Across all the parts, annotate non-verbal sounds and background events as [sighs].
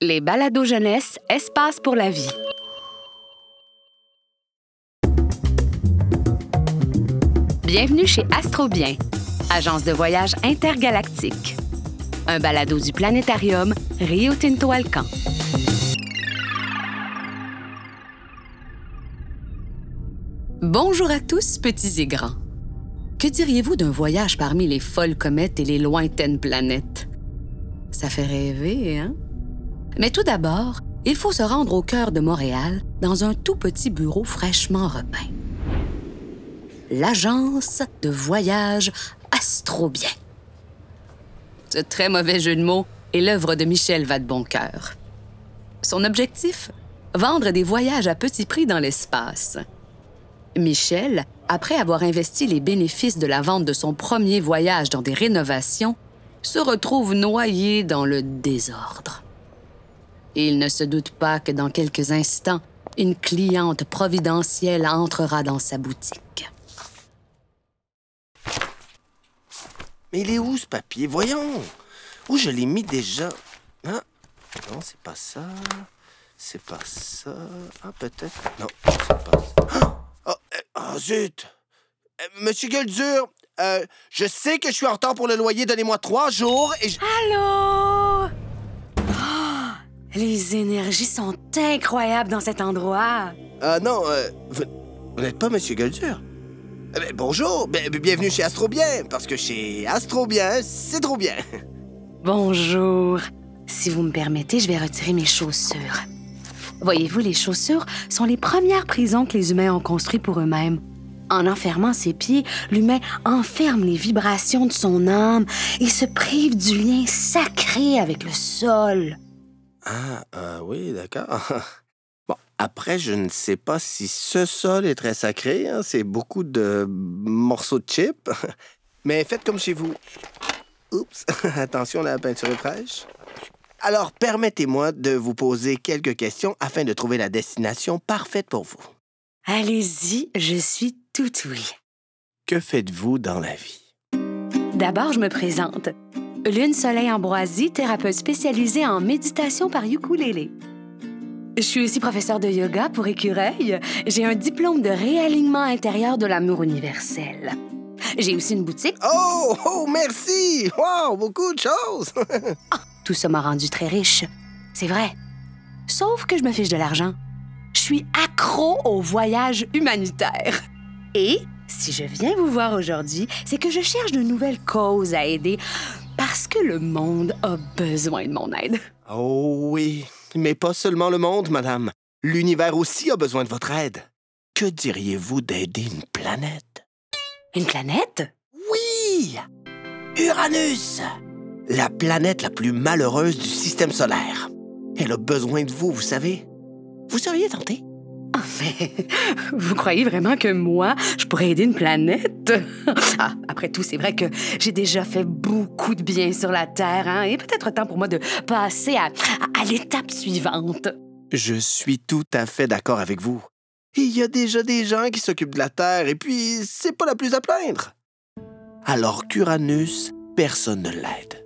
Les balados jeunesse, espace pour la vie. Bienvenue chez Astrobien, agence de voyage intergalactique. Un balado du planétarium Rio Tinto Alcan. Bonjour à tous, petits et grands. Que diriez-vous d'un voyage parmi les folles comètes et les lointaines planètes? Ça fait rêver, hein? Mais tout d'abord, il faut se rendre au cœur de Montréal dans un tout petit bureau fraîchement repeint. L'agence de voyage Astrobien. Ce très mauvais jeu de mots est l'œuvre de Michel Vadeboncoeur. Son objectif? Vendre des voyages à petit prix dans l'espace. Michel, après avoir investi les bénéfices de la vente de son premier voyage dans des rénovations, se retrouve noyé dans le désordre. Il ne se doute pas que dans quelques instants, une cliente providentielle entrera dans sa boutique. Mais il est où ce papier? Voyons! Où je l'ai mis déjà? Ah, non, c'est pas ça. C'est pas ça. Ah, peut-être. Non, c'est pas ça. Oh, euh, oh, zut! Euh, Monsieur Gueuldur, euh, je sais que je suis en retard pour le loyer. Donnez-moi trois jours et je... Allô? Les énergies sont incroyables dans cet endroit. Ah non, euh, vous, vous n'êtes pas Monsieur Gueuldur? Eh ben, bonjour, ben, bienvenue chez Astrobien, parce que chez Astrobien, c'est trop bien. Bonjour. Si vous me permettez, je vais retirer mes chaussures. Voyez-vous, les chaussures sont les premières prisons que les humains ont construites pour eux-mêmes. En enfermant ses pieds, l'humain enferme les vibrations de son âme et se prive du lien sacré avec le sol. Ah, euh, oui, d'accord. [laughs] Bon, après, je ne sais pas si ce sol est très sacré. hein, C'est beaucoup de morceaux de chips. [laughs] Mais faites comme chez vous. Oups, [laughs] attention, la peinture est fraîche. Alors, permettez-moi de vous poser quelques questions afin de trouver la destination parfaite pour vous. Allez-y, je suis tout oui. Que faites-vous dans la vie? D'abord, je me présente. Lune Soleil Ambroisie, thérapeute spécialisée en méditation par ukulélé. Je suis aussi professeur de yoga pour écureuil. J'ai un diplôme de réalignement intérieur de l'amour universel. J'ai aussi une boutique. Oh, oh, merci! Wow, beaucoup de choses! [laughs] Tout ça m'a rendu très riche. C'est vrai. Sauf que je me fiche de l'argent. Je suis accro au voyage humanitaire. Et si je viens vous voir aujourd'hui, c'est que je cherche de nouvelles causes à aider parce que le monde a besoin de mon aide. oh oui, mais pas seulement le monde, madame. L'univers aussi a besoin de votre aide. Que diriez-vous d'aider une planète? Une planète? Oui! Uranus! La planète la plus malheureuse du système solaire. Elle a besoin de vous, vous savez. Vous seriez tenté? Mais vous croyez vraiment que moi, je pourrais aider une planète? Ah, après tout, c'est vrai que j'ai déjà fait beaucoup de bien sur la Terre, hein, et peut-être temps pour moi de passer à, à- à l'étape suivante. Je suis tout à fait d'accord avec vous. Il y a déjà des gens qui s'occupent de la Terre, et puis c'est pas la plus à plaindre. Alors qu'Uranus, personne ne l'aide.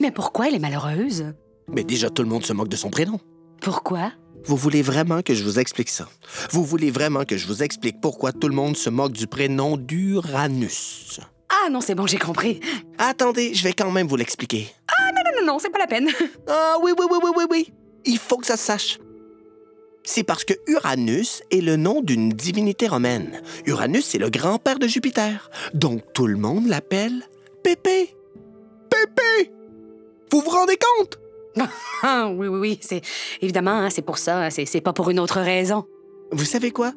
Mais pourquoi elle est malheureuse? Mais déjà, tout le monde se moque de son prénom. Pourquoi? Vous voulez vraiment que je vous explique ça? Vous voulez vraiment que je vous explique pourquoi tout le monde se moque du prénom d'Uranus? Ah non, c'est bon, j'ai compris. Attendez, je vais quand même vous l'expliquer. Non, non, non, c'est pas la peine. [laughs] Ah oui, oui, oui, oui, oui, oui. Il faut que ça se sache. C'est parce que Uranus est le nom d'une divinité romaine. Uranus, c'est le grand-père de Jupiter. Donc tout le monde l'appelle Pépé. Pépé! Vous vous rendez compte? [laughs] Oui, oui, oui, c'est évidemment, hein, c'est pour ça, c'est c'est pas pour une autre raison. Vous savez quoi?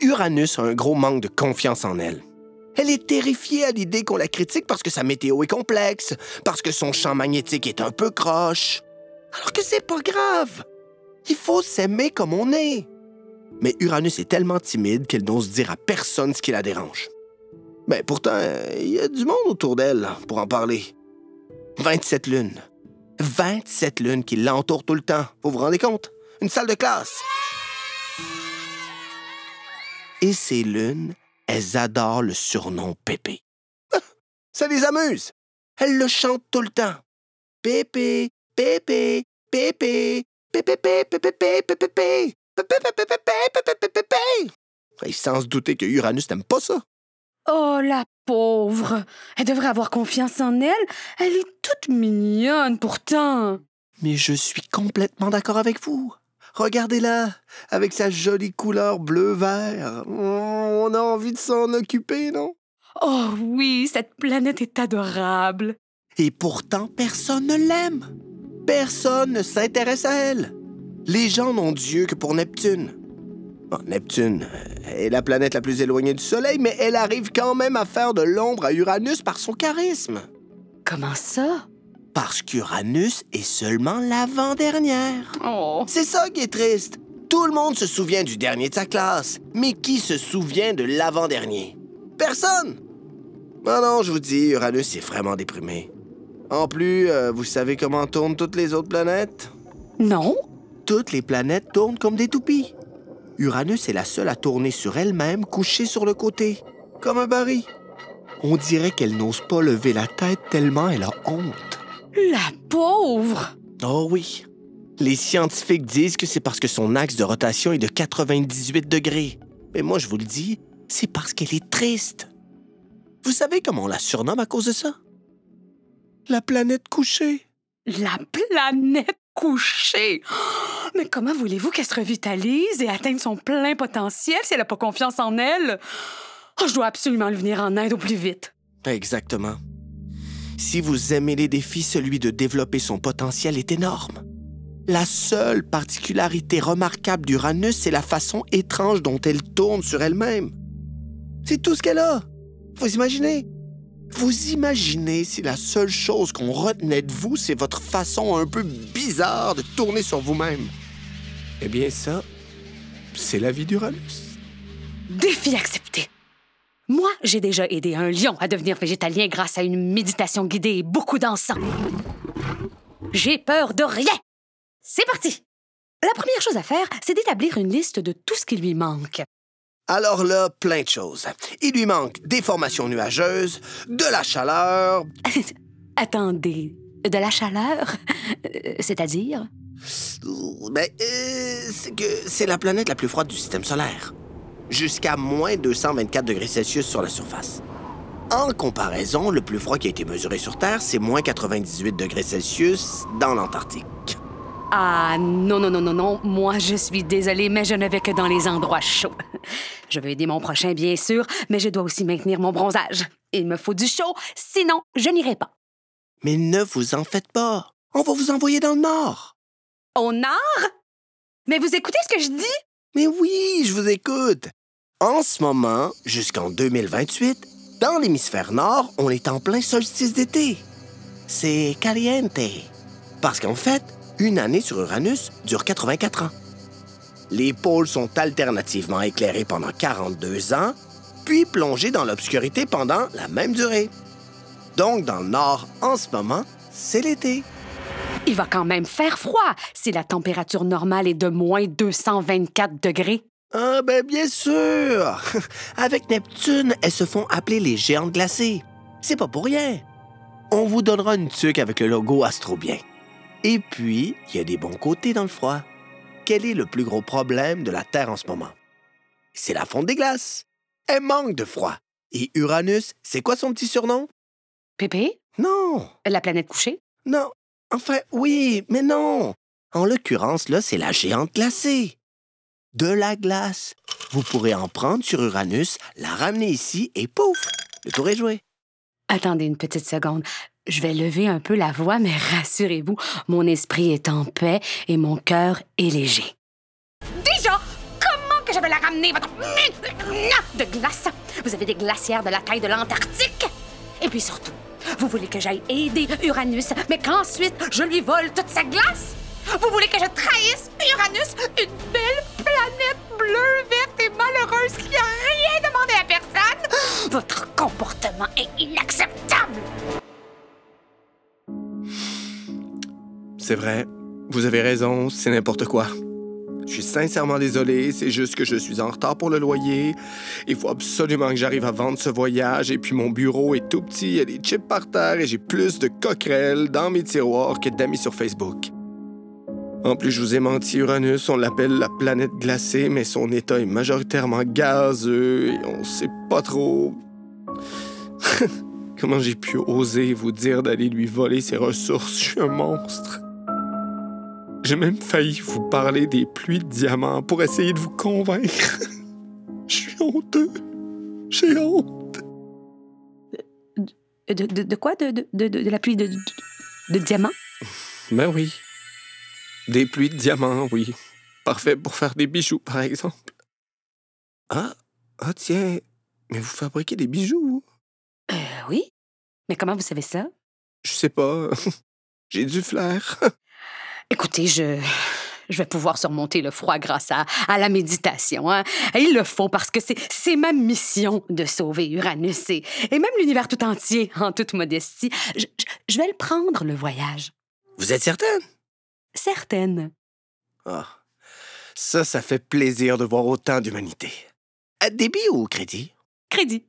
Uranus a un gros manque de confiance en elle. Elle est terrifiée à l'idée qu'on la critique parce que sa météo est complexe, parce que son champ magnétique est un peu croche. Alors que c'est pas grave. Il faut s'aimer comme on est. Mais Uranus est tellement timide qu'elle n'ose dire à personne ce qui la dérange. Mais pourtant, euh, il y a du monde autour d'elle pour en parler. 27 lunes. 27 lunes qui l'entourent tout le temps. Vous vous rendez compte? Une salle de classe. Et ces lunes, elles adorent le surnom Pépé. Ah, Ça les amuse. Elles le chantent tout le temps. Pépé, Pépé, Pépé, Pépépé, pépépé, pépépé. Et sans se douter que Uranus n'aime pas ça. Oh, la pauvre. Elle devrait avoir confiance en elle. Elle est toute mignonne pourtant. Mais je suis complètement d'accord avec vous. Regardez-la, avec sa jolie couleur bleu-vert. On a envie de s'en occuper, non? Oh oui, cette planète est adorable. Et pourtant, personne ne l'aime. Personne ne s'intéresse à elle. Les gens n'ont Dieu que pour Neptune. Bon, Neptune est la planète la plus éloignée du Soleil, mais elle arrive quand même à faire de l'ombre à Uranus par son charisme. Comment ça? Parce qu'Uranus est seulement l'avant-dernière. Oh. C'est ça qui est triste. Tout le monde se souvient du dernier de sa classe, mais qui se souvient de l'avant-dernier? Personne! Non, non, je vous dis, Uranus est vraiment déprimé. En plus, euh, vous savez comment tournent toutes les autres planètes? Non? Toutes les planètes tournent comme des toupies. Uranus est la seule à tourner sur elle-même, couchée sur le côté, comme un baril. On dirait qu'elle n'ose pas lever la tête tellement elle a honte. La pauvre! Oh oui. Les scientifiques disent que c'est parce que son axe de rotation est de 98 degrés. Mais moi, je vous le dis, c'est parce qu'elle est triste. Vous savez comment on la surnomme à cause de ça? La planète couchée. La planète couchée! Oh, [gasps] Mais comment voulez-vous qu'elle se revitalise et atteigne son plein potentiel si elle n'a pas confiance en elle? Oh, je dois absolument le venir en aide au plus vite. Exactement. Si vous aimez les défis, celui de développer son potentiel est énorme. La seule particularité remarquable d'Uranus, c'est la façon étrange dont elle tourne sur elle-même. C'est tout ce qu'elle a. Vous imaginez? Vous imaginez si la seule chose qu'on retenait de vous, c'est votre façon un peu bizarre de tourner sur vous-même? Eh bien, ça, c'est la vie d'Uranus. Défi accepté. Moi, j'ai déjà aidé un lion à devenir végétalien grâce à une méditation guidée et beaucoup d'encens. J'ai peur de rien. C'est parti. La première chose à faire, c'est d'établir une liste de tout ce qui lui manque. Alors là, plein de choses. Il lui manque des formations nuageuses, de la chaleur, [laughs] Attendez, de la chaleur? Euh, C'est-à-dire? Ben, euh, c'est que c'est la planète la plus froide du système solaire. Jusqu'à moins 224 degrés Celsius sur la surface. En comparaison, le plus froid qui a été mesuré sur Terre, c'est moins 98 degrés Celsius dans l'Antarctique. Ah non, non, non, non, non. Moi, je suis désolée, mais je ne vais que dans les endroits chauds. Je veux aider mon prochain, bien sûr, mais je dois aussi maintenir mon bronzage. Il me faut du chaud, sinon je n'irai pas. Mais ne vous en faites pas. On va vous envoyer dans le Nord. Au nord? Mais vous écoutez ce que je dis? Mais oui, je vous écoute. En ce moment, jusqu'en 2028, dans l'hémisphère nord, on est en plein solstice d'été. C'est caliente. Parce qu'en fait, une année sur Uranus dure 84 ans. Les pôles sont alternativement éclairés pendant 42 ans, puis plongés dans l'obscurité pendant la même durée. Donc, dans le nord, en ce moment, c'est l'été. Il va quand même faire froid si la température normale est de moins 224 degrés. Ah ben bien sûr! [laughs] Avec Neptune, elles se font appeler les géantes glacées. C'est pas pour rien. On vous donnera une tuque avec le logo Astrobien. Et puis, il y a des bons côtés dans le froid. Quel est le plus gros problème de la Terre en ce moment? C'est la fonte des glaces. Elle manque de froid. Et Uranus, c'est quoi son petit surnom? Pépé? Non, La planète couchée? non. Enfin, oui, mais non. En l'occurrence, là, c'est la géante glacée. De la glace. Vous pourrez en prendre sur Uranus, la ramener ici et pouf, le tour est joué. Attendez une petite seconde. Je vais lever un peu la voix, mais [laughs] rassurez-vous, mon esprit est en paix et mon cœur est léger. Déjà, comment que je vais la ramener, votre de glace? Vous avez des glacières de la taille de l'Antarctique? Et puis surtout, vous voulez que j'aille aider Uranus, mais qu'ensuite je lui vole toute sa glace? Vous voulez que je trahisse Uranus, une belle planète bleue, verte et malheureuse qui a rien demandé à personne? Votre comportement est inacceptable! C'est vrai, vous avez raison, c'est n'importe quoi. Je suis sincèrement désolé, c'est juste que je suis en retard pour le loyer. Il faut absolument que j'arrive à vendre ce voyage et puis mon bureau est tout petit, il y a des chips par terre et j'ai plus de coquerelles dans mes tiroirs que d'amis sur Facebook. En plus, je vous ai menti, Uranus, on l'appelle la planète glacée, mais son état est majoritairement gazeux et on sait pas trop. [laughs] Comment j'ai pu oser vous dire d'aller lui voler ses ressources? Je suis un monstre. J'ai même failli vous parler des pluies de diamants pour essayer de vous convaincre. [laughs] Je suis honteux. J'ai honte. De, de, de quoi? De, la pluie de, de, de diamants? Ben oui. Des pluies de diamants, oui. Parfait pour faire des bijoux, par exemple. Ah, ah tiens, mais vous fabriquez des bijoux, vous? Euh, oui. Mais comment vous savez ça? Je sais pas. [laughs] J'ai du flair. [laughs] Écoutez, je. [sighs] Je vais pouvoir surmonter le froid grâce à, à la méditation. Hein? Et il le faut parce que c'est c'est ma mission de sauver Uranus et, et même l'univers tout entier, [laughs] en toute modestie. Je, je- je vais le prendre, le voyage. Vous êtes certaine? Certaine. Ah, ça, ça fait plaisir de voir autant d'humanité. À débit ou crédit? Crédit.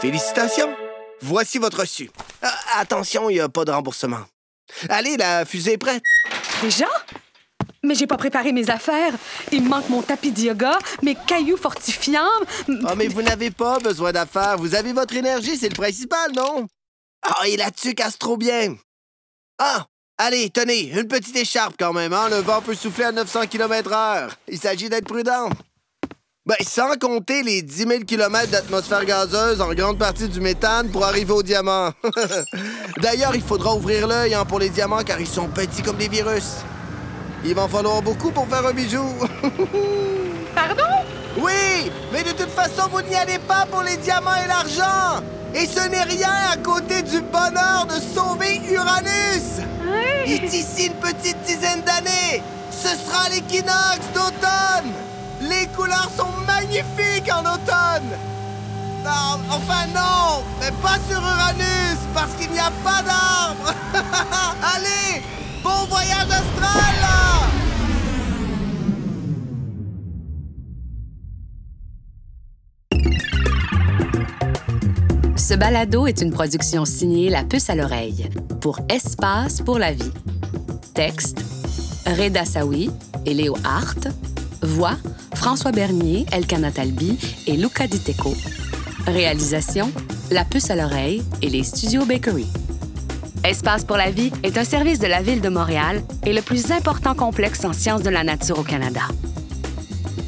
Félicitations! Voici votre reçu. Ah, attention, il n'y a pas de remboursement. Allez, la fusée est prête. Déjà? Mais j'ai pas préparé mes affaires. Il me manque mon tapis de yoga, mes cailloux fortifiants. Oh, mais vous n'avez pas besoin d'affaires. Vous avez votre énergie, c'est le principal, non? Ah, et tuque casse trop bien. Ah, allez, tenez, une petite écharpe quand même, hein? Le vent peut souffler à 900 km/h. Il s'agit d'être prudent. Ben, sans compter les 10 000 km d'atmosphère gazeuse, en grande partie du méthane, pour arriver au diamant. [laughs] D'ailleurs, il faudra ouvrir l'œil hein, pour les diamants car ils sont petits comme des virus. Il va en falloir beaucoup pour faire un bijou. [laughs] Pardon? Oui, mais de toute façon, vous n'y allez pas pour les diamants et l'argent. Et ce n'est rien à côté du bonheur de sauver Uranus. Il est ici une petite dizaine d'années. Ce sera l'équinoxe d'automne. Les couleurs sont magnifiques en automne. Enfin non, mais pas sur Uranus, parce qu'il n'y a pas d'arbres. [laughs] Allez, bon voyage astral Ce balado est une production signée La Puce à l'oreille pour Espace pour la vie. Texte Reda Sawi et Léo Hart. Voix François Bernier, Elkana Talbi et Luca Diteko. Réalisation La Puce à l'oreille et les studios Bakery. Espace pour la vie est un service de la Ville de Montréal et le plus important complexe en sciences de la nature au Canada.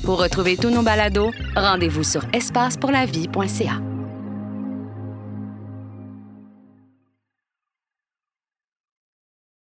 Pour retrouver tous nos balados, rendez-vous sur espacepourlavie.ca.